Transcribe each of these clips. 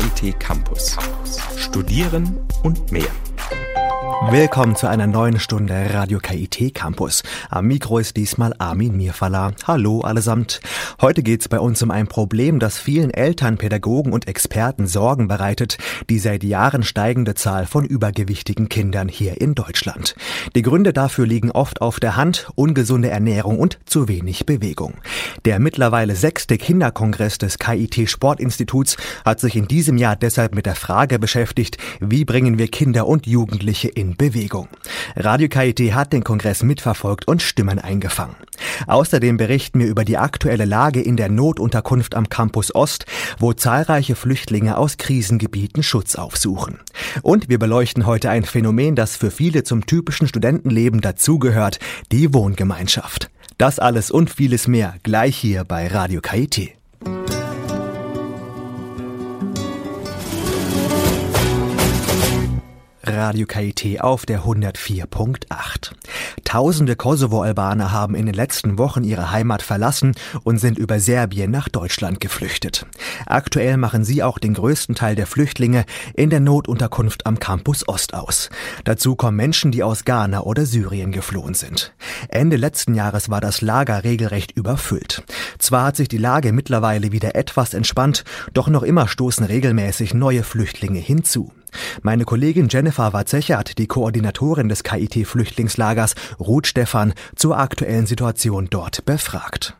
KIT Campus. Studieren und mehr. Willkommen zu einer neuen Stunde Radio KIT Campus. Am Mikro ist diesmal Armin Mirfala. Hallo allesamt. Heute geht's bei uns um ein Problem, das vielen Eltern, Pädagogen und Experten Sorgen bereitet, die seit Jahren steigende Zahl von übergewichtigen Kindern hier in Deutschland. Die Gründe dafür liegen oft auf der Hand, ungesunde Ernährung und zu wenig Bewegung. Der mittlerweile sechste Kinderkongress des KIT Sportinstituts hat sich in diesem Jahr deshalb mit der Frage beschäftigt, wie bringen wir Kinder und Jugendliche in Bewegung. Radio KIT hat den Kongress mitverfolgt und Stimmen eingefangen. Außerdem berichten wir über die aktuelle Lage in der Notunterkunft am Campus Ost, wo zahlreiche Flüchtlinge aus Krisengebieten Schutz aufsuchen. Und wir beleuchten heute ein Phänomen, das für viele zum typischen Studentenleben dazugehört, die Wohngemeinschaft. Das alles und vieles mehr gleich hier bei Radio KIT. Radio KIT auf der 104.8. Tausende Kosovo-Albaner haben in den letzten Wochen ihre Heimat verlassen und sind über Serbien nach Deutschland geflüchtet. Aktuell machen sie auch den größten Teil der Flüchtlinge in der Notunterkunft am Campus Ost aus. Dazu kommen Menschen, die aus Ghana oder Syrien geflohen sind. Ende letzten Jahres war das Lager regelrecht überfüllt. Zwar hat sich die Lage mittlerweile wieder etwas entspannt, doch noch immer stoßen regelmäßig neue Flüchtlinge hinzu. Meine Kollegin Jennifer Watzechert, die Koordinatorin des KIT-Flüchtlingslagers Ruth Stephan, zur aktuellen Situation dort befragt.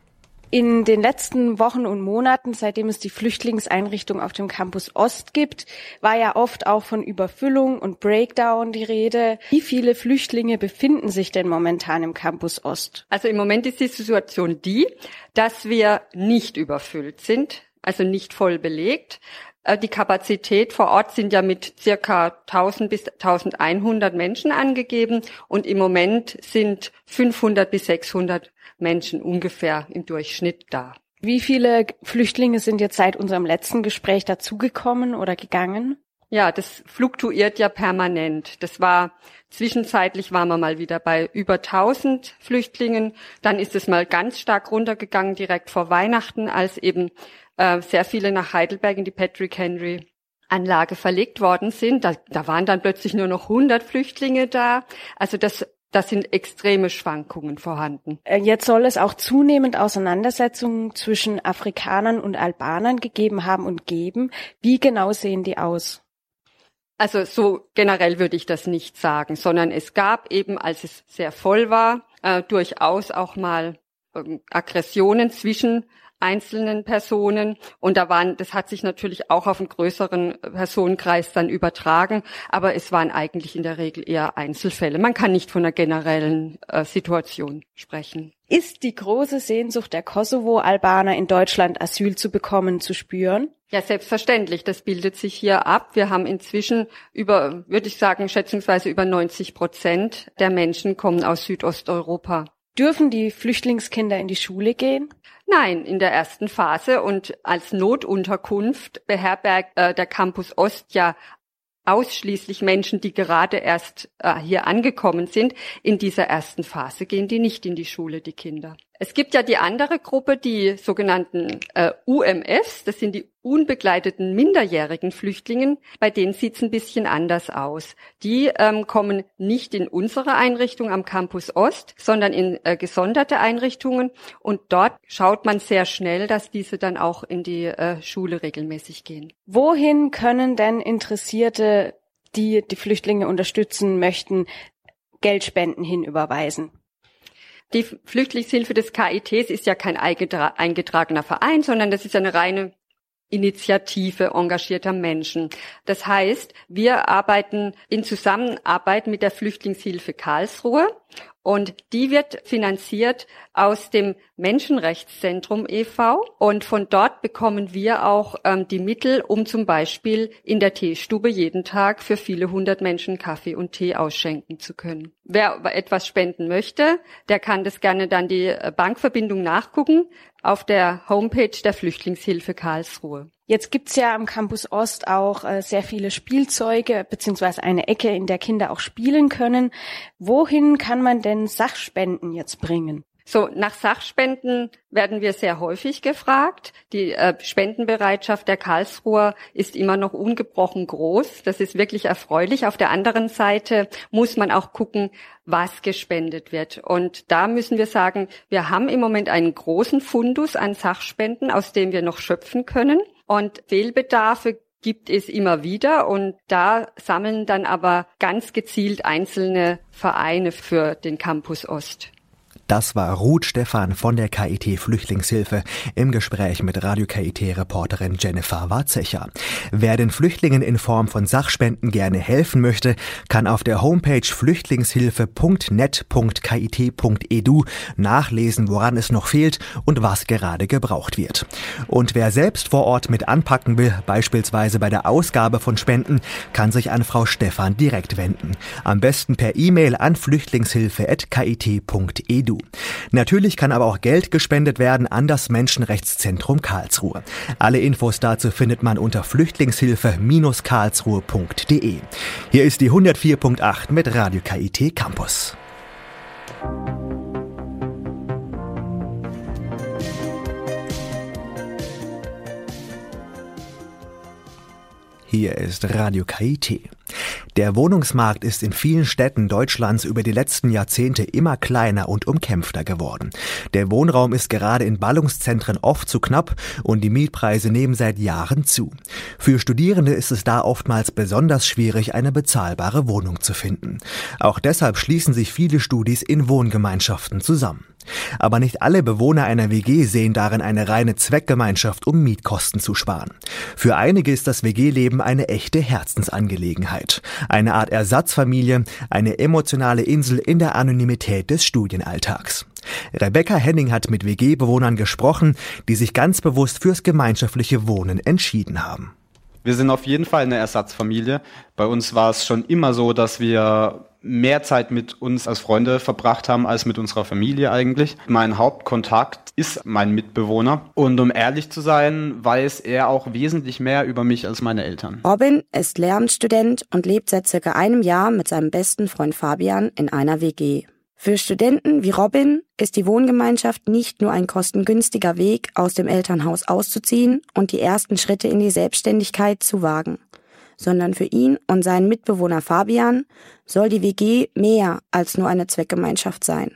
In den letzten Wochen und Monaten, seitdem es die Flüchtlingseinrichtung auf dem Campus Ost gibt, war ja oft auch von Überfüllung und Breakdown die Rede. Wie viele Flüchtlinge befinden sich denn momentan im Campus Ost? Also im Moment ist die Situation die, dass wir nicht überfüllt sind, also nicht voll belegt. Äh, die Kapazität vor Ort sind ja mit circa 1000 bis 1100 Menschen angegeben und im Moment sind 500 bis 600 Menschen ungefähr im Durchschnitt da. Wie viele Flüchtlinge sind jetzt seit unserem letzten Gespräch dazugekommen oder gegangen? Ja, das fluktuiert ja permanent. Das war zwischenzeitlich waren wir mal wieder bei über 1000 Flüchtlingen. Dann ist es mal ganz stark runtergegangen direkt vor Weihnachten, als eben äh, sehr viele nach Heidelberg in die Patrick Henry Anlage verlegt worden sind. Da, da waren dann plötzlich nur noch 100 Flüchtlinge da. Also das das sind extreme Schwankungen vorhanden. Äh, jetzt soll es auch zunehmend Auseinandersetzungen zwischen Afrikanern und Albanern gegeben haben und geben. Wie genau sehen die aus? Also so generell würde ich das nicht sagen, sondern es gab eben, als es sehr voll war, äh, durchaus auch mal äh, Aggressionen zwischen einzelnen Personen. Und da waren, das hat sich natürlich auch auf einen größeren Personenkreis dann übertragen, aber es waren eigentlich in der Regel eher Einzelfälle. Man kann nicht von einer generellen äh, Situation sprechen. Ist die große Sehnsucht der Kosovo-Albaner in Deutschland Asyl zu bekommen zu spüren? Ja, selbstverständlich. Das bildet sich hier ab. Wir haben inzwischen über, würde ich sagen, schätzungsweise über 90 Prozent der Menschen kommen aus Südosteuropa. Dürfen die Flüchtlingskinder in die Schule gehen? Nein, in der ersten Phase und als Notunterkunft beherbergt äh, der Campus Ost ja ausschließlich Menschen, die gerade erst äh, hier angekommen sind. In dieser ersten Phase gehen die nicht in die Schule, die Kinder. Es gibt ja die andere Gruppe, die sogenannten äh, UMFs, das sind die unbegleiteten minderjährigen Flüchtlingen, bei denen sieht's ein bisschen anders aus. Die ähm, kommen nicht in unsere Einrichtung am Campus Ost, sondern in äh, gesonderte Einrichtungen und dort schaut man sehr schnell, dass diese dann auch in die äh, Schule regelmäßig gehen. Wohin können denn Interessierte, die die Flüchtlinge unterstützen möchten, Geldspenden hinüberweisen? Die Flüchtlingshilfe des KITs ist ja kein eingetragener Verein, sondern das ist eine reine Initiative engagierter Menschen. Das heißt, wir arbeiten in Zusammenarbeit mit der Flüchtlingshilfe Karlsruhe und die wird finanziert aus dem Menschenrechtszentrum e.V. Und von dort bekommen wir auch ähm, die Mittel, um zum Beispiel in der Teestube jeden Tag für viele hundert Menschen Kaffee und Tee ausschenken zu können. Wer etwas spenden möchte, der kann das gerne dann die äh, Bankverbindung nachgucken auf der Homepage der Flüchtlingshilfe Karlsruhe. Jetzt gibt's ja am Campus Ost auch äh, sehr viele Spielzeuge beziehungsweise eine Ecke, in der Kinder auch spielen können. Wohin kann man denn Sachspenden jetzt bringen? So, nach Sachspenden werden wir sehr häufig gefragt. Die äh, Spendenbereitschaft der Karlsruher ist immer noch ungebrochen groß. Das ist wirklich erfreulich. Auf der anderen Seite muss man auch gucken, was gespendet wird. Und da müssen wir sagen, wir haben im Moment einen großen Fundus an Sachspenden, aus dem wir noch schöpfen können. Und Fehlbedarfe gibt es immer wieder und da sammeln dann aber ganz gezielt einzelne Vereine für den Campus Ost. Das war Ruth Stephan von der KIT Flüchtlingshilfe im Gespräch mit Radio KIT Reporterin Jennifer Warzecher. Wer den Flüchtlingen in Form von Sachspenden gerne helfen möchte, kann auf der Homepage flüchtlingshilfe.net.kit.edu nachlesen, woran es noch fehlt und was gerade gebraucht wird. Und wer selbst vor Ort mit anpacken will, beispielsweise bei der Ausgabe von Spenden, kann sich an Frau Stephan direkt wenden. Am besten per E-Mail an flüchtlingshilfe.kit.edu. Natürlich kann aber auch Geld gespendet werden an das Menschenrechtszentrum Karlsruhe. Alle Infos dazu findet man unter flüchtlingshilfe-karlsruhe.de. Hier ist die 104.8 mit Radio KIT Campus. Hier ist Radio KIT. Der Wohnungsmarkt ist in vielen Städten Deutschlands über die letzten Jahrzehnte immer kleiner und umkämpfter geworden. Der Wohnraum ist gerade in Ballungszentren oft zu knapp und die Mietpreise nehmen seit Jahren zu. Für Studierende ist es da oftmals besonders schwierig, eine bezahlbare Wohnung zu finden. Auch deshalb schließen sich viele Studis in Wohngemeinschaften zusammen. Aber nicht alle Bewohner einer WG sehen darin eine reine Zweckgemeinschaft, um Mietkosten zu sparen. Für einige ist das WG-Leben eine echte Herzensangelegenheit. Eine Art Ersatzfamilie, eine emotionale Insel in der Anonymität des Studienalltags. Rebecca Henning hat mit WG-Bewohnern gesprochen, die sich ganz bewusst fürs gemeinschaftliche Wohnen entschieden haben. Wir sind auf jeden Fall eine Ersatzfamilie. Bei uns war es schon immer so, dass wir mehr Zeit mit uns als Freunde verbracht haben als mit unserer Familie eigentlich. Mein Hauptkontakt ist mein Mitbewohner und um ehrlich zu sein, weiß er auch wesentlich mehr über mich als meine Eltern. Robin ist Lehramtsstudent und lebt seit circa einem Jahr mit seinem besten Freund Fabian in einer WG. Für Studenten wie Robin ist die Wohngemeinschaft nicht nur ein kostengünstiger Weg, aus dem Elternhaus auszuziehen und die ersten Schritte in die Selbstständigkeit zu wagen sondern für ihn und seinen Mitbewohner Fabian soll die WG mehr als nur eine Zweckgemeinschaft sein.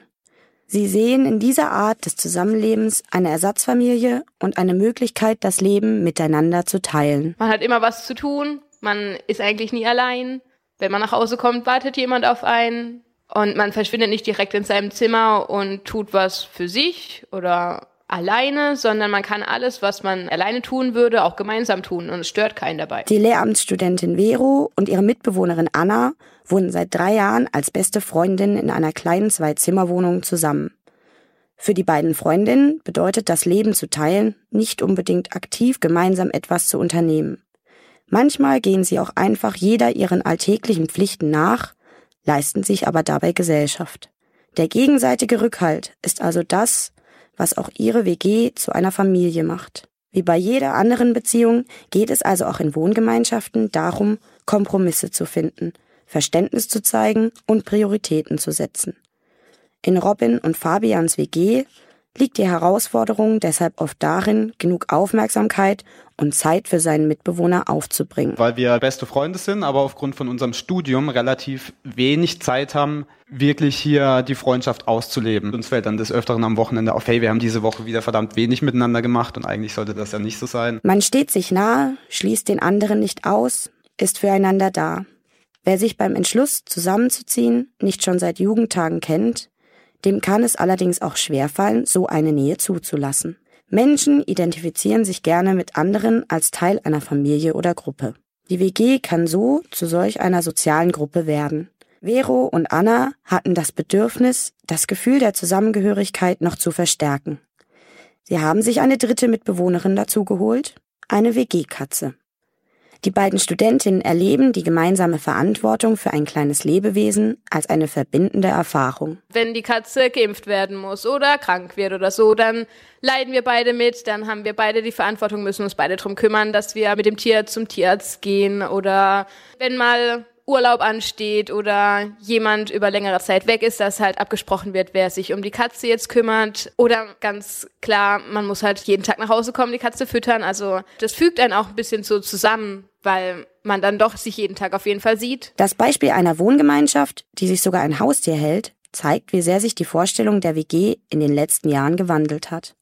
Sie sehen in dieser Art des Zusammenlebens eine Ersatzfamilie und eine Möglichkeit, das Leben miteinander zu teilen. Man hat immer was zu tun, man ist eigentlich nie allein. Wenn man nach Hause kommt, wartet jemand auf einen und man verschwindet nicht direkt in seinem Zimmer und tut was für sich oder alleine, sondern man kann alles, was man alleine tun würde, auch gemeinsam tun und es stört keinen dabei. Die Lehramtsstudentin Vero und ihre Mitbewohnerin Anna wohnen seit drei Jahren als beste Freundin in einer kleinen Zwei-Zimmer-Wohnung zusammen. Für die beiden Freundinnen bedeutet das Leben zu teilen nicht unbedingt aktiv gemeinsam etwas zu unternehmen. Manchmal gehen sie auch einfach jeder ihren alltäglichen Pflichten nach, leisten sich aber dabei Gesellschaft. Der gegenseitige Rückhalt ist also das, was auch ihre WG zu einer Familie macht. Wie bei jeder anderen Beziehung geht es also auch in Wohngemeinschaften darum, Kompromisse zu finden, Verständnis zu zeigen und Prioritäten zu setzen. In Robin und Fabians WG liegt die Herausforderung deshalb oft darin, genug Aufmerksamkeit und Zeit für seinen Mitbewohner aufzubringen. Weil wir beste Freunde sind, aber aufgrund von unserem Studium relativ wenig Zeit haben, wirklich hier die Freundschaft auszuleben. Uns fällt dann des Öfteren am Wochenende auf, hey, wir haben diese Woche wieder verdammt wenig miteinander gemacht und eigentlich sollte das ja nicht so sein. Man steht sich nahe, schließt den anderen nicht aus, ist füreinander da. Wer sich beim Entschluss, zusammenzuziehen, nicht schon seit Jugendtagen kennt, dem kann es allerdings auch schwerfallen, so eine Nähe zuzulassen. Menschen identifizieren sich gerne mit anderen als Teil einer Familie oder Gruppe. Die WG kann so zu solch einer sozialen Gruppe werden. Vero und Anna hatten das Bedürfnis, das Gefühl der Zusammengehörigkeit noch zu verstärken. Sie haben sich eine dritte Mitbewohnerin dazugeholt, eine WG-Katze. Die beiden Studentinnen erleben die gemeinsame Verantwortung für ein kleines Lebewesen als eine verbindende Erfahrung. Wenn die Katze geimpft werden muss oder krank wird oder so, dann leiden wir beide mit, dann haben wir beide die Verantwortung, müssen uns beide darum kümmern, dass wir mit dem Tier zum Tierarzt gehen oder wenn mal Urlaub ansteht oder jemand über längere Zeit weg ist, dass halt abgesprochen wird, wer sich um die Katze jetzt kümmert. Oder ganz klar, man muss halt jeden Tag nach Hause kommen, die Katze füttern. Also das fügt einen auch ein bisschen so zusammen, weil man dann doch sich jeden Tag auf jeden Fall sieht. Das Beispiel einer Wohngemeinschaft, die sich sogar ein Haustier hält, zeigt, wie sehr sich die Vorstellung der WG in den letzten Jahren gewandelt hat.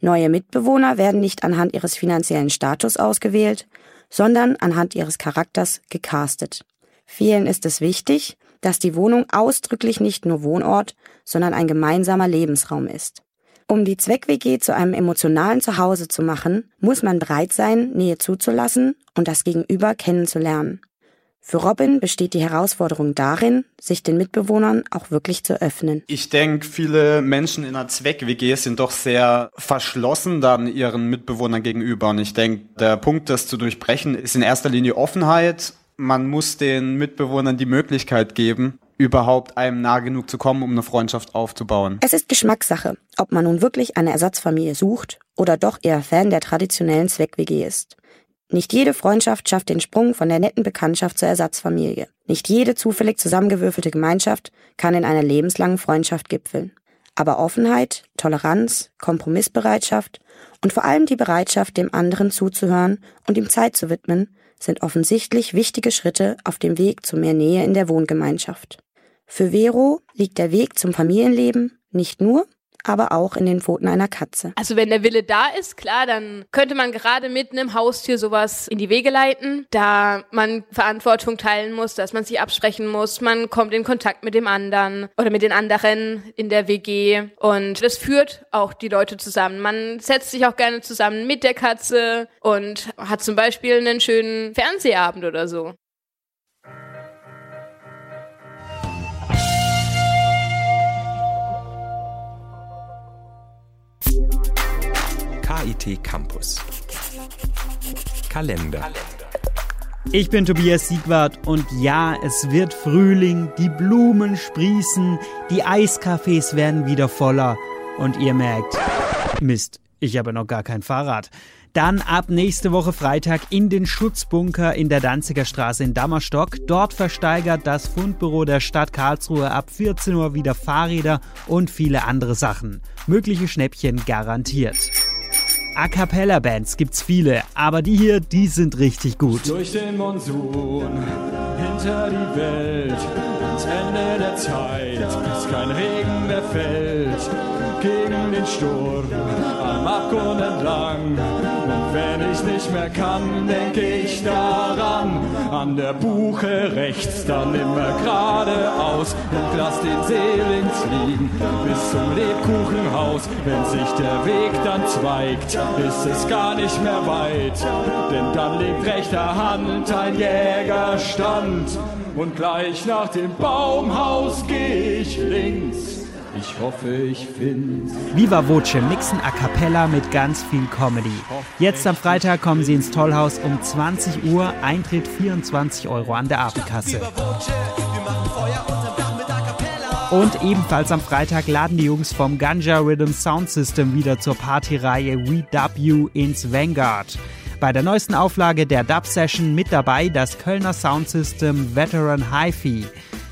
Neue Mitbewohner werden nicht anhand ihres finanziellen Status ausgewählt, sondern anhand ihres Charakters gecastet. Vielen ist es wichtig, dass die Wohnung ausdrücklich nicht nur Wohnort, sondern ein gemeinsamer Lebensraum ist. Um die Zweck-WG zu einem emotionalen Zuhause zu machen, muss man bereit sein, Nähe zuzulassen und das Gegenüber kennenzulernen. Für Robin besteht die Herausforderung darin, sich den Mitbewohnern auch wirklich zu öffnen. Ich denke, viele Menschen in einer Zweck-WG sind doch sehr verschlossen dann ihren Mitbewohnern gegenüber. Und ich denke, der Punkt, das zu durchbrechen, ist in erster Linie Offenheit. Man muss den Mitbewohnern die Möglichkeit geben, überhaupt einem nah genug zu kommen, um eine Freundschaft aufzubauen. Es ist Geschmackssache, ob man nun wirklich eine Ersatzfamilie sucht oder doch eher Fan der traditionellen Zweck-WG ist. Nicht jede Freundschaft schafft den Sprung von der netten Bekanntschaft zur Ersatzfamilie. Nicht jede zufällig zusammengewürfelte Gemeinschaft kann in einer lebenslangen Freundschaft gipfeln. Aber Offenheit, Toleranz, Kompromissbereitschaft und vor allem die Bereitschaft, dem anderen zuzuhören und ihm Zeit zu widmen, sind offensichtlich wichtige Schritte auf dem Weg zu mehr Nähe in der Wohngemeinschaft. Für Vero liegt der Weg zum Familienleben nicht nur, aber auch in den Pfoten einer Katze. Also wenn der Wille da ist, klar, dann könnte man gerade mit einem Haustier sowas in die Wege leiten, da man Verantwortung teilen muss, dass man sich absprechen muss, man kommt in Kontakt mit dem anderen oder mit den anderen in der WG und das führt auch die Leute zusammen. Man setzt sich auch gerne zusammen mit der Katze und hat zum Beispiel einen schönen Fernsehabend oder so. KIT Campus. Kalender. Ich bin Tobias Siegwart und ja, es wird Frühling, die Blumen sprießen, die Eiscafés werden wieder voller und ihr merkt, Mist, ich habe noch gar kein Fahrrad. Dann ab nächste Woche Freitag in den Schutzbunker in der Danziger Straße in Dammerstock. Dort versteigert das Fundbüro der Stadt Karlsruhe ab 14 Uhr wieder Fahrräder und viele andere Sachen. Mögliche Schnäppchen garantiert. A cappella Bands gibt's viele, aber die hier, die sind richtig gut. Durch den Monsun, hinter die Welt, ans Ende der Zeit, bis kein Regen mehr fällt, gegen den Sturm, am Abgrund entlang. Wenn ich nicht mehr kann, denke ich daran, an der Buche rechts, dann immer geradeaus und lass den Seeling fliegen bis zum Lebkuchenhaus. Wenn sich der Weg dann zweigt, ist es gar nicht mehr weit, denn dann liegt rechter Hand ein Jägerstand und gleich nach dem Baumhaus geh ich links. Ich hoffe, ich find's. Viva Voce mixen a cappella mit ganz viel Comedy. Jetzt am Freitag kommen sie ins Tollhaus um 20 Uhr, Eintritt 24 Euro an der Abendkasse. Und ebenfalls am Freitag laden die Jungs vom Ganja Rhythm Sound System wieder zur Partyreihe We Dub You ins Vanguard. Bei der neuesten Auflage der Dub Session mit dabei das Kölner Sound System Veteran Hi-Fi.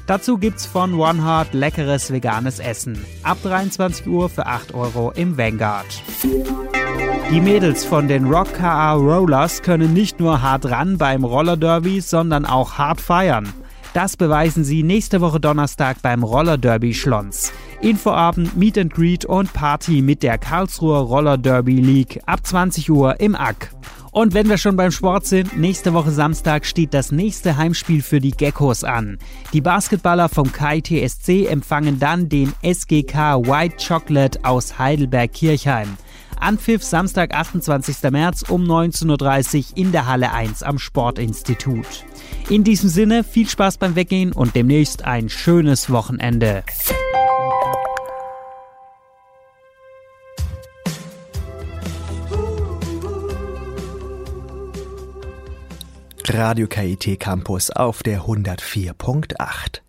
Dazu gibt's von One Heart leckeres veganes Essen. Ab 23 Uhr für 8 Euro im Vanguard. Die Mädels von den Rock KA Rollers können nicht nur hart ran beim Roller Derby, sondern auch hart feiern. Das beweisen sie nächste Woche Donnerstag beim Roller Derby Schlons. Infoabend, Meet and Greet und Party mit der Karlsruher Roller Derby League ab 20 Uhr im Ack. Und wenn wir schon beim Sport sind, nächste Woche Samstag steht das nächste Heimspiel für die Geckos an. Die Basketballer vom KITSC empfangen dann den SGK White Chocolate aus Heidelberg-Kirchheim. Anpfiff Samstag, 28. März um 19.30 Uhr in der Halle 1 am Sportinstitut. In diesem Sinne viel Spaß beim Weggehen und demnächst ein schönes Wochenende. Radio KIT Campus auf der 104.8.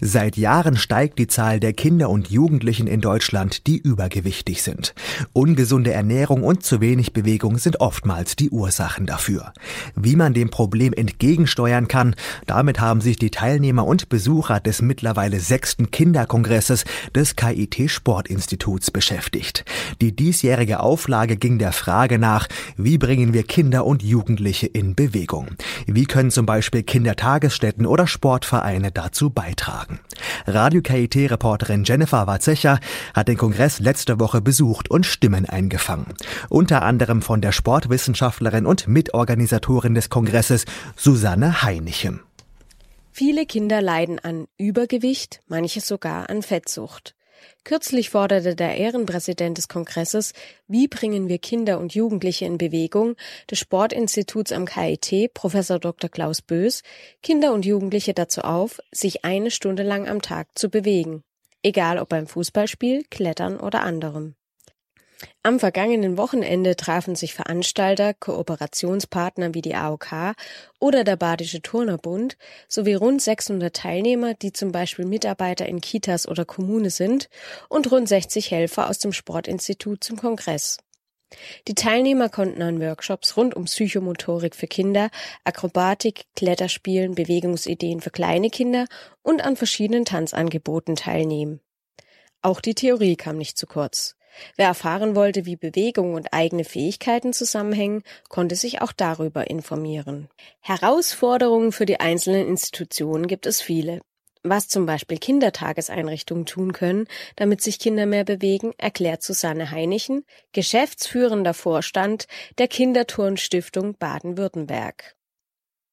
Seit Jahren steigt die Zahl der Kinder und Jugendlichen in Deutschland, die übergewichtig sind. Ungesunde Ernährung und zu wenig Bewegung sind oftmals die Ursachen dafür. Wie man dem Problem entgegensteuern kann, damit haben sich die Teilnehmer und Besucher des mittlerweile sechsten Kinderkongresses des KIT Sportinstituts beschäftigt. Die diesjährige Auflage ging der Frage nach, wie bringen wir Kinder und Jugendliche in Bewegung? Wie können zum Beispiel Kindertagesstätten oder Sportvereine dazu beitragen? Radio KIT-Reporterin Jennifer Warzecher hat den Kongress letzte Woche besucht und Stimmen eingefangen. Unter anderem von der Sportwissenschaftlerin und Mitorganisatorin des Kongresses Susanne Heinichen. Viele Kinder leiden an Übergewicht, manche sogar an Fettsucht. Kürzlich forderte der Ehrenpräsident des Kongresses Wie bringen wir Kinder und Jugendliche in Bewegung des Sportinstituts am KIT, Professor Dr. Klaus Bös, Kinder und Jugendliche dazu auf, sich eine Stunde lang am Tag zu bewegen. Egal ob beim Fußballspiel, Klettern oder anderem. Am vergangenen Wochenende trafen sich Veranstalter, Kooperationspartner wie die AOK oder der Badische Turnerbund sowie rund 600 Teilnehmer, die zum Beispiel Mitarbeiter in Kitas oder Kommune sind, und rund 60 Helfer aus dem Sportinstitut zum Kongress. Die Teilnehmer konnten an Workshops rund um Psychomotorik für Kinder, Akrobatik, Kletterspielen, Bewegungsideen für kleine Kinder und an verschiedenen Tanzangeboten teilnehmen. Auch die Theorie kam nicht zu kurz. Wer erfahren wollte, wie Bewegung und eigene Fähigkeiten zusammenhängen, konnte sich auch darüber informieren. Herausforderungen für die einzelnen Institutionen gibt es viele. Was zum Beispiel Kindertageseinrichtungen tun können, damit sich Kinder mehr bewegen, erklärt Susanne Heinichen, geschäftsführender Vorstand der Kinderturnstiftung Baden-Württemberg.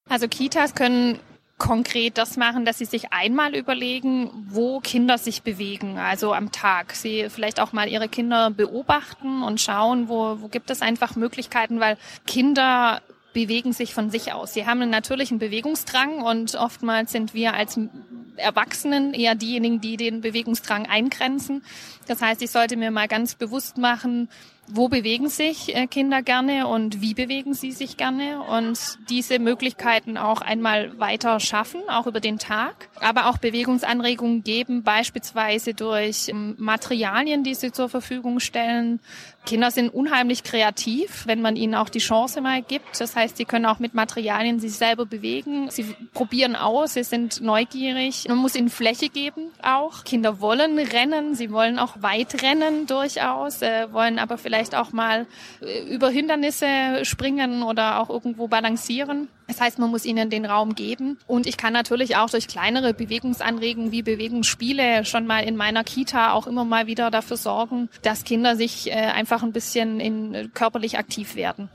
Also Kitas können konkret das machen, dass sie sich einmal überlegen, wo Kinder sich bewegen, also am Tag. Sie vielleicht auch mal ihre Kinder beobachten und schauen, wo, wo gibt es einfach Möglichkeiten, weil Kinder bewegen sich von sich aus. Sie haben einen natürlichen Bewegungsdrang und oftmals sind wir als Erwachsenen eher diejenigen, die den Bewegungsdrang eingrenzen. Das heißt, ich sollte mir mal ganz bewusst machen, wo bewegen sich äh, Kinder gerne und wie bewegen sie sich gerne und diese Möglichkeiten auch einmal weiter schaffen, auch über den Tag, aber auch Bewegungsanregungen geben, beispielsweise durch ähm, Materialien, die sie zur Verfügung stellen. Kinder sind unheimlich kreativ, wenn man ihnen auch die Chance mal gibt. Das heißt, sie können auch mit Materialien sich selber bewegen. Sie probieren aus, sie sind neugierig. Man muss ihnen Fläche geben auch. Kinder wollen rennen, sie wollen auch weit rennen durchaus, äh, wollen aber vielleicht auch mal äh, über Hindernisse springen oder auch irgendwo balancieren. Das heißt, man muss ihnen den Raum geben. Und ich kann natürlich auch durch kleinere Bewegungsanregungen wie Bewegungsspiele schon mal in meiner Kita auch immer mal wieder dafür sorgen, dass Kinder sich äh, einfach ein bisschen in, äh, körperlich aktiv werden.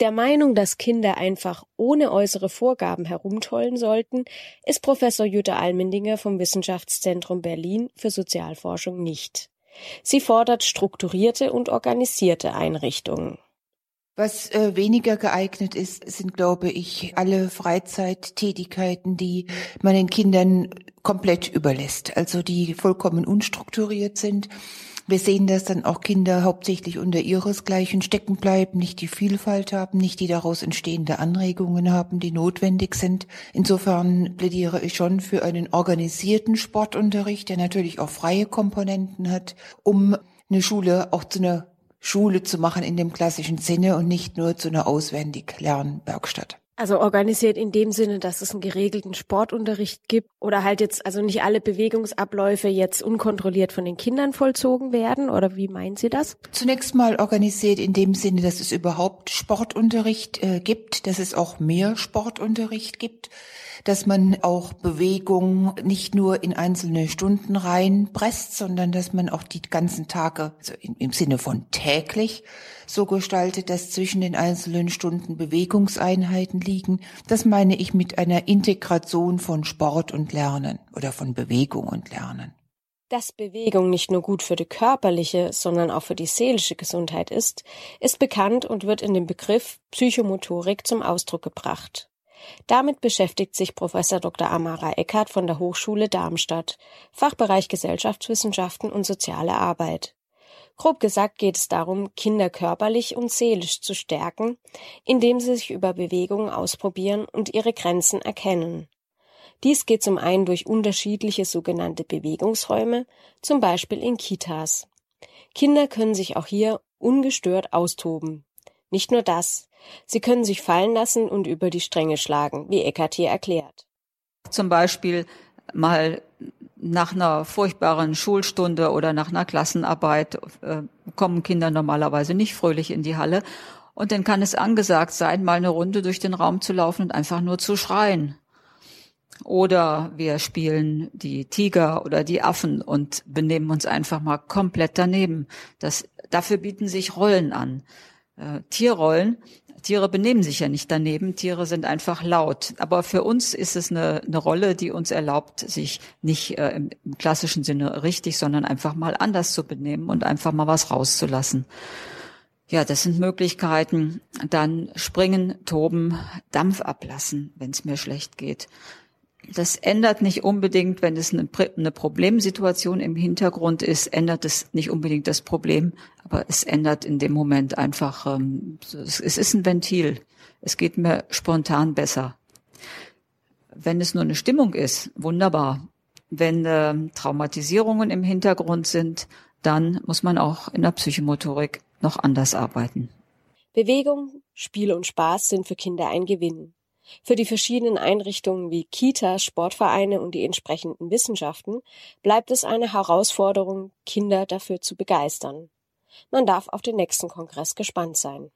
Der Meinung, dass Kinder einfach ohne äußere Vorgaben herumtollen sollten, ist Professor Jutta Almendinger vom Wissenschaftszentrum Berlin für Sozialforschung nicht. Sie fordert strukturierte und organisierte Einrichtungen. Was äh, weniger geeignet ist, sind, glaube ich, alle Freizeittätigkeiten, die man den Kindern komplett überlässt, also die vollkommen unstrukturiert sind wir sehen, dass dann auch Kinder hauptsächlich unter ihresgleichen stecken bleiben, nicht die Vielfalt haben, nicht die daraus entstehende Anregungen haben, die notwendig sind. Insofern plädiere ich schon für einen organisierten Sportunterricht, der natürlich auch freie Komponenten hat, um eine Schule auch zu einer Schule zu machen in dem klassischen Sinne und nicht nur zu einer auswendig Lernwerkstatt. Also organisiert in dem Sinne, dass es einen geregelten Sportunterricht gibt oder halt jetzt, also nicht alle Bewegungsabläufe jetzt unkontrolliert von den Kindern vollzogen werden oder wie meinen Sie das? Zunächst mal organisiert in dem Sinne, dass es überhaupt Sportunterricht äh, gibt, dass es auch mehr Sportunterricht gibt dass man auch Bewegung nicht nur in einzelne Stunden reinpresst, sondern dass man auch die ganzen Tage, also im Sinne von täglich, so gestaltet, dass zwischen den einzelnen Stunden Bewegungseinheiten liegen. Das meine ich mit einer Integration von Sport und Lernen oder von Bewegung und Lernen. Dass Bewegung nicht nur gut für die körperliche, sondern auch für die seelische Gesundheit ist, ist bekannt und wird in dem Begriff Psychomotorik zum Ausdruck gebracht. Damit beschäftigt sich Professor Dr. Amara Eckert von der Hochschule Darmstadt, Fachbereich Gesellschaftswissenschaften und soziale Arbeit. Grob gesagt geht es darum, Kinder körperlich und seelisch zu stärken, indem sie sich über Bewegungen ausprobieren und ihre Grenzen erkennen. Dies geht zum einen durch unterschiedliche sogenannte Bewegungsräume, zum Beispiel in Kitas. Kinder können sich auch hier ungestört austoben. Nicht nur das, sie können sich fallen lassen und über die Stränge schlagen, wie Eckart hier erklärt. Zum Beispiel mal nach einer furchtbaren Schulstunde oder nach einer Klassenarbeit äh, kommen Kinder normalerweise nicht fröhlich in die Halle. Und dann kann es angesagt sein, mal eine Runde durch den Raum zu laufen und einfach nur zu schreien. Oder wir spielen die Tiger oder die Affen und benehmen uns einfach mal komplett daneben. Das, dafür bieten sich Rollen an. Äh, Tierrollen. Tiere benehmen sich ja nicht daneben. Tiere sind einfach laut. Aber für uns ist es eine, eine Rolle, die uns erlaubt, sich nicht äh, im, im klassischen Sinne richtig, sondern einfach mal anders zu benehmen und einfach mal was rauszulassen. Ja, das sind Möglichkeiten. Dann springen, toben, Dampf ablassen, wenn es mir schlecht geht. Das ändert nicht unbedingt, wenn es eine, eine, Problemsituation im Hintergrund ist, ändert es nicht unbedingt das Problem, aber es ändert in dem Moment einfach, ähm, es, ist ein Ventil. Es geht mir spontan besser. Wenn es nur eine Stimmung ist, wunderbar. Wenn äh, Traumatisierungen im Hintergrund sind, dann muss man auch in der Psychomotorik noch anders arbeiten. Bewegung, Spiel und Spaß sind für Kinder ein Gewinn. Für die verschiedenen Einrichtungen wie Kita, Sportvereine und die entsprechenden Wissenschaften bleibt es eine Herausforderung, Kinder dafür zu begeistern. Man darf auf den nächsten Kongress gespannt sein.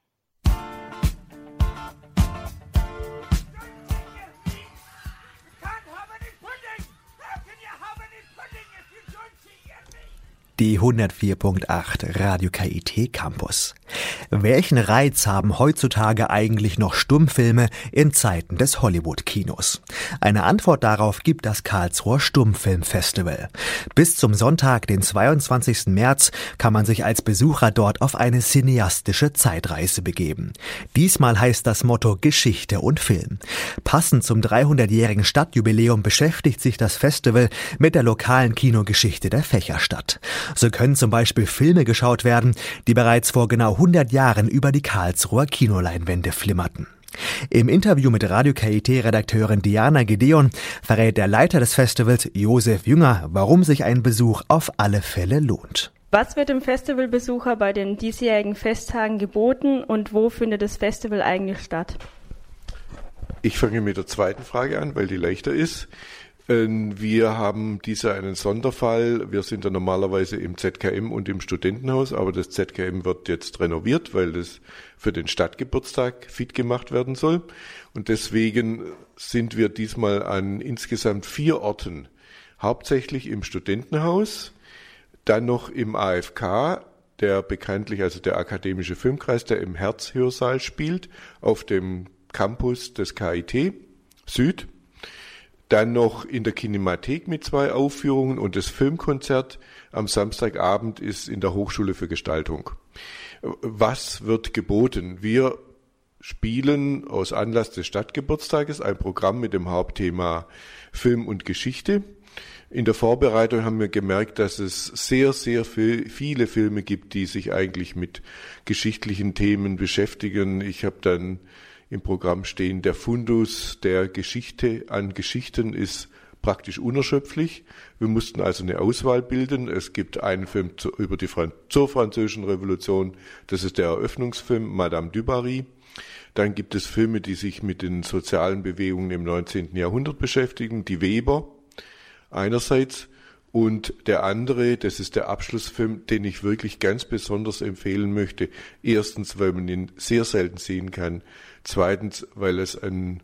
Die 104.8 Radio KIT Campus. Welchen Reiz haben heutzutage eigentlich noch Stummfilme in Zeiten des Hollywood-Kinos? Eine Antwort darauf gibt das Karlsruher Stummfilmfestival. Bis zum Sonntag, den 22. März, kann man sich als Besucher dort auf eine cineastische Zeitreise begeben. Diesmal heißt das Motto Geschichte und Film. Passend zum 300-jährigen Stadtjubiläum beschäftigt sich das Festival mit der lokalen Kinogeschichte der Fächerstadt. So können zum Beispiel Filme geschaut werden, die bereits vor genau 100 Jahren über die Karlsruher Kinoleinwände flimmerten. Im Interview mit Radio KIT-Redakteurin Diana Gedeon verrät der Leiter des Festivals Josef Jünger, warum sich ein Besuch auf alle Fälle lohnt. Was wird dem Festivalbesucher bei den diesjährigen Festtagen geboten und wo findet das Festival eigentlich statt? Ich fange mit der zweiten Frage an, weil die leichter ist. Ähm, wir haben dieser einen Sonderfall. Wir sind ja normalerweise im ZKM und im Studentenhaus, aber das ZKM wird jetzt renoviert, weil das für den Stadtgeburtstag fit gemacht werden soll. Und deswegen sind wir diesmal an insgesamt vier Orten. Hauptsächlich im Studentenhaus, dann noch im AFK, der bekanntlich, also der Akademische Filmkreis, der im Herzhörsaal spielt, auf dem Campus des KIT Süd dann noch in der Kinemathek mit zwei Aufführungen und das Filmkonzert am Samstagabend ist in der Hochschule für Gestaltung. Was wird geboten? Wir spielen aus Anlass des Stadtgeburtstages ein Programm mit dem Hauptthema Film und Geschichte. In der Vorbereitung haben wir gemerkt, dass es sehr, sehr viel, viele Filme gibt, die sich eigentlich mit geschichtlichen Themen beschäftigen. Ich habe dann im Programm stehen. Der Fundus der Geschichte an Geschichten ist praktisch unerschöpflich. Wir mussten also eine Auswahl bilden. Es gibt einen Film zu, über die Fran zur französischen Revolution. Das ist der Eröffnungsfilm Madame du Barry. Dann gibt es Filme, die sich mit den sozialen Bewegungen im 19. Jahrhundert beschäftigen. Die Weber einerseits und der andere, das ist der Abschlussfilm, den ich wirklich ganz besonders empfehlen möchte. Erstens, weil man ihn sehr selten sehen kann. Zweitens, weil es ein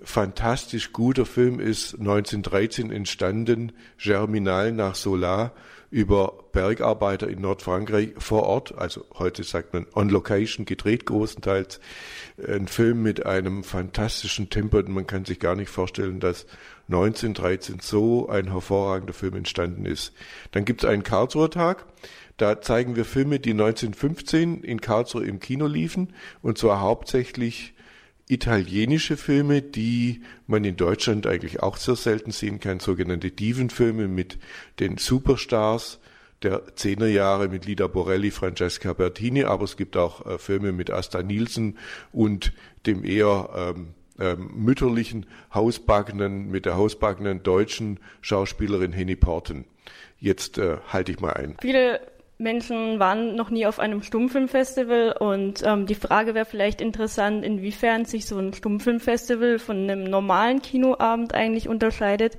fantastisch guter Film ist, 1913 entstanden, Germinal nach Solar, über Bergarbeiter in Nordfrankreich vor Ort, also heute sagt man on location, gedreht großenteils. Ein Film mit einem fantastischen Tempo, man kann sich gar nicht vorstellen, dass 1913 so ein hervorragender Film entstanden ist. Dann gibt es einen Karlsruher Tag, da zeigen wir Filme, die 1915 in Karlsruhe im Kino liefen, und zwar hauptsächlich italienische Filme, die man in Deutschland eigentlich auch sehr selten sehen kann, sogenannte Divenfilme mit den Superstars der Zehnerjahre mit Lida Borelli, Francesca Bertini, aber es gibt auch äh, Filme mit Asta Nielsen und dem eher ähm, ähm, mütterlichen hausbackenen, mit der hausbackenen deutschen Schauspielerin Henny Porten. Jetzt äh, halte ich mal ein. Viele Menschen waren noch nie auf einem Stummfilmfestival und ähm, die Frage wäre vielleicht interessant, inwiefern sich so ein Stummfilmfestival von einem normalen Kinoabend eigentlich unterscheidet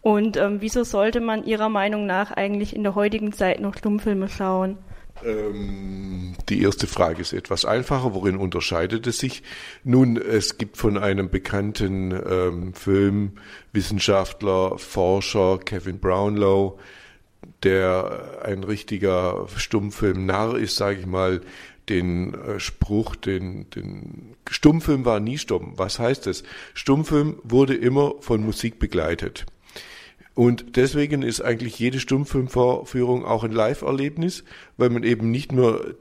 und ähm, wieso sollte man Ihrer Meinung nach eigentlich in der heutigen Zeit noch Stummfilme schauen? Ähm, die erste Frage ist etwas einfacher. Worin unterscheidet es sich? Nun, es gibt von einem bekannten ähm, Filmwissenschaftler, Forscher, Kevin Brownlow, der ein richtiger Stummfilm-Narr ist, sage ich mal, den äh, Spruch, den, den Stummfilm war nie stumm. Was heißt das? Stummfilm wurde immer von Musik begleitet. Und deswegen ist eigentlich jede Stummfilmvorführung auch ein Live-Erlebnis, weil man eben nicht nur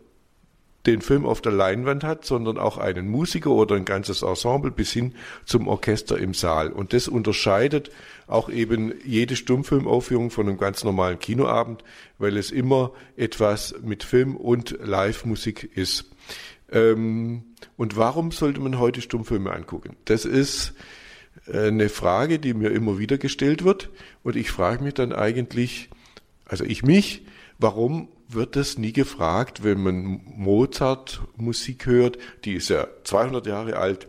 den Film auf der Leinwand hat, sondern auch einen Musiker oder ein ganzes Ensemble bis hin zum Orchester im Saal. Und das unterscheidet auch eben jede Stummfilmaufführung von einem ganz normalen Kinoabend, weil es immer etwas mit Film und Live-Musik ist. Ähm, und warum sollte man heute Stummfilme angucken? Das ist äh, eine Frage, die mir immer wieder gestellt wird. Und ich frage mich dann eigentlich, also ich mich, warum wird das nie gefragt, wenn man Mozart Musik hört, die ist ja 200 Jahre alt.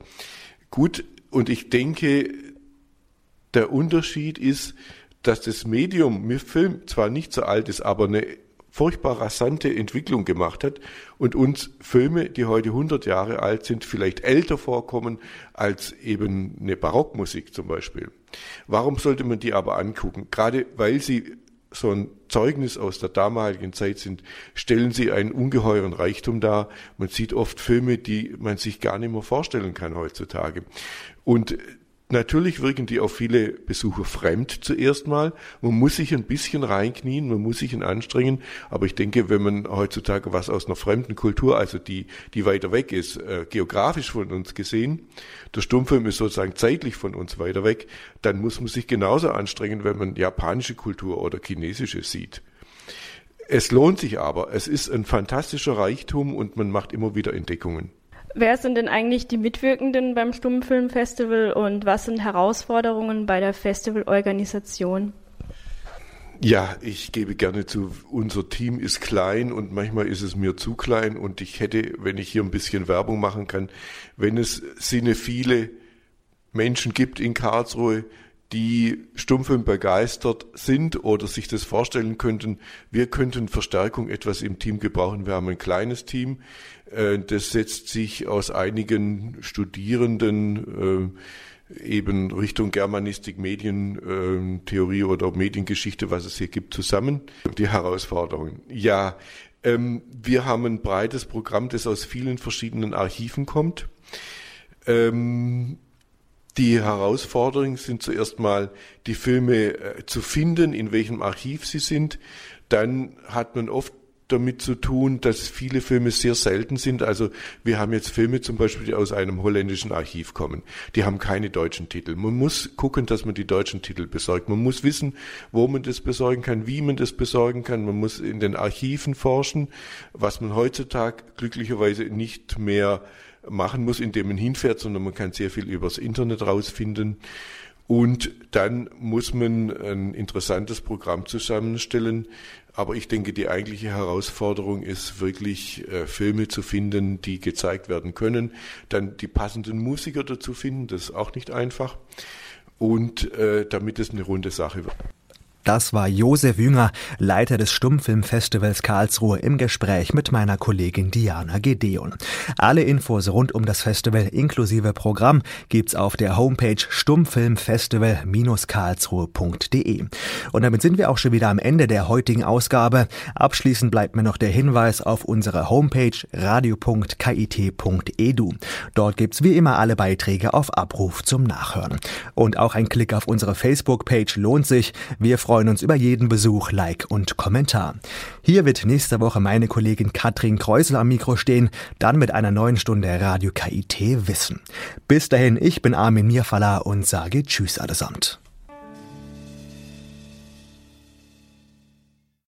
Gut, und ich denke, der Unterschied ist, dass das Medium mit Film zwar nicht so alt ist, aber eine furchtbar rasante Entwicklung gemacht hat und uns Filme, die heute 100 Jahre alt sind, vielleicht älter vorkommen als eben eine Barockmusik zum Beispiel. Warum sollte man die aber angucken? Gerade weil sie so ein Zeugnis aus der damaligen Zeit sind, stellen sie einen ungeheuren Reichtum dar. Man sieht oft Filme, die man sich gar nicht mehr vorstellen kann heutzutage. Und Natürlich wirken die auf viele Besucher fremd zuerst mal. Man muss sich ein bisschen reinknien, man muss sich anstrengen. Aber ich denke, wenn man heutzutage was aus einer fremden Kultur, also die, die weiter weg ist, äh, geografisch von uns gesehen, der Stummfilm ist sozusagen zeitlich von uns weiter weg, dann muss man sich genauso anstrengen, wenn man japanische Kultur oder chinesische sieht. Es lohnt sich aber. Es ist ein fantastischer Reichtum und man macht immer wieder Entdeckungen. Wer sind denn eigentlich die Mitwirkenden beim Stummfilmfestival und was sind Herausforderungen bei der Festivalorganisation? Ja, ich gebe gerne zu, unser Team ist klein und manchmal ist es mir zu klein und ich hätte, wenn ich hier ein bisschen Werbung machen kann, wenn es sinne viele Menschen gibt in Karlsruhe, die Stummfilm begeistert sind oder sich das vorstellen könnten, wir könnten Verstärkung etwas im Team gebrauchen. Wir haben ein kleines Team, äh, das setzt sich aus einigen Studierenden äh, eben Richtung Germanistik, Medientheorie oder Mediengeschichte, was es hier gibt, zusammen. Die Herausforderungen. Ja, ähm, wir haben ein breites Programm, das aus vielen verschiedenen Archiven kommt. Ähm, die Herausforderungen sind zuerst mal, die Filme äh, zu finden, in welchem Archiv sie sind. Dann hat man oft damit zu tun, dass viele Filme sehr selten sind. Also wir haben jetzt Filme zum Beispiel, die aus einem holländischen Archiv kommen. Die haben keine deutschen Titel. Man muss gucken, dass man die deutschen Titel besorgt. Man muss wissen, wo man das besorgen kann, wie man das besorgen kann. Man muss in den Archiven forschen, was man heutzutage glücklicherweise nicht mehr machen muss, indem man hinfährt, sondern man kann sehr viel übers Internet rausfinden. Und dann muss man ein interessantes Programm zusammenstellen. Aber ich denke, die eigentliche Herausforderung ist wirklich, äh, Filme zu finden, die gezeigt werden können. Dann die passenden Musiker dazu finden, das ist auch nicht einfach. Und äh, damit es eine runde Sache wird. Das war Josef Jünger, Leiter des Stummfilmfestivals Karlsruhe im Gespräch mit meiner Kollegin Diana Gedeon. Alle Infos rund um das Festival inklusive Programm gibt's auf der Homepage stummfilmfestival-karlsruhe.de. Und damit sind wir auch schon wieder am Ende der heutigen Ausgabe. Abschließend bleibt mir noch der Hinweis auf unsere Homepage radio.kit.edu. Dort gibt's wie immer alle Beiträge auf Abruf zum Nachhören. Und auch ein Klick auf unsere Facebook-Page lohnt sich. Wir freuen freuen uns über jeden Besuch, Like und Kommentar. Hier wird nächste Woche meine Kollegin Katrin Kreusel am Mikro stehen, dann mit einer neuen Stunde Radio KIT Wissen. Bis dahin, ich bin Armin Mirfalla und sage Tschüss allesamt.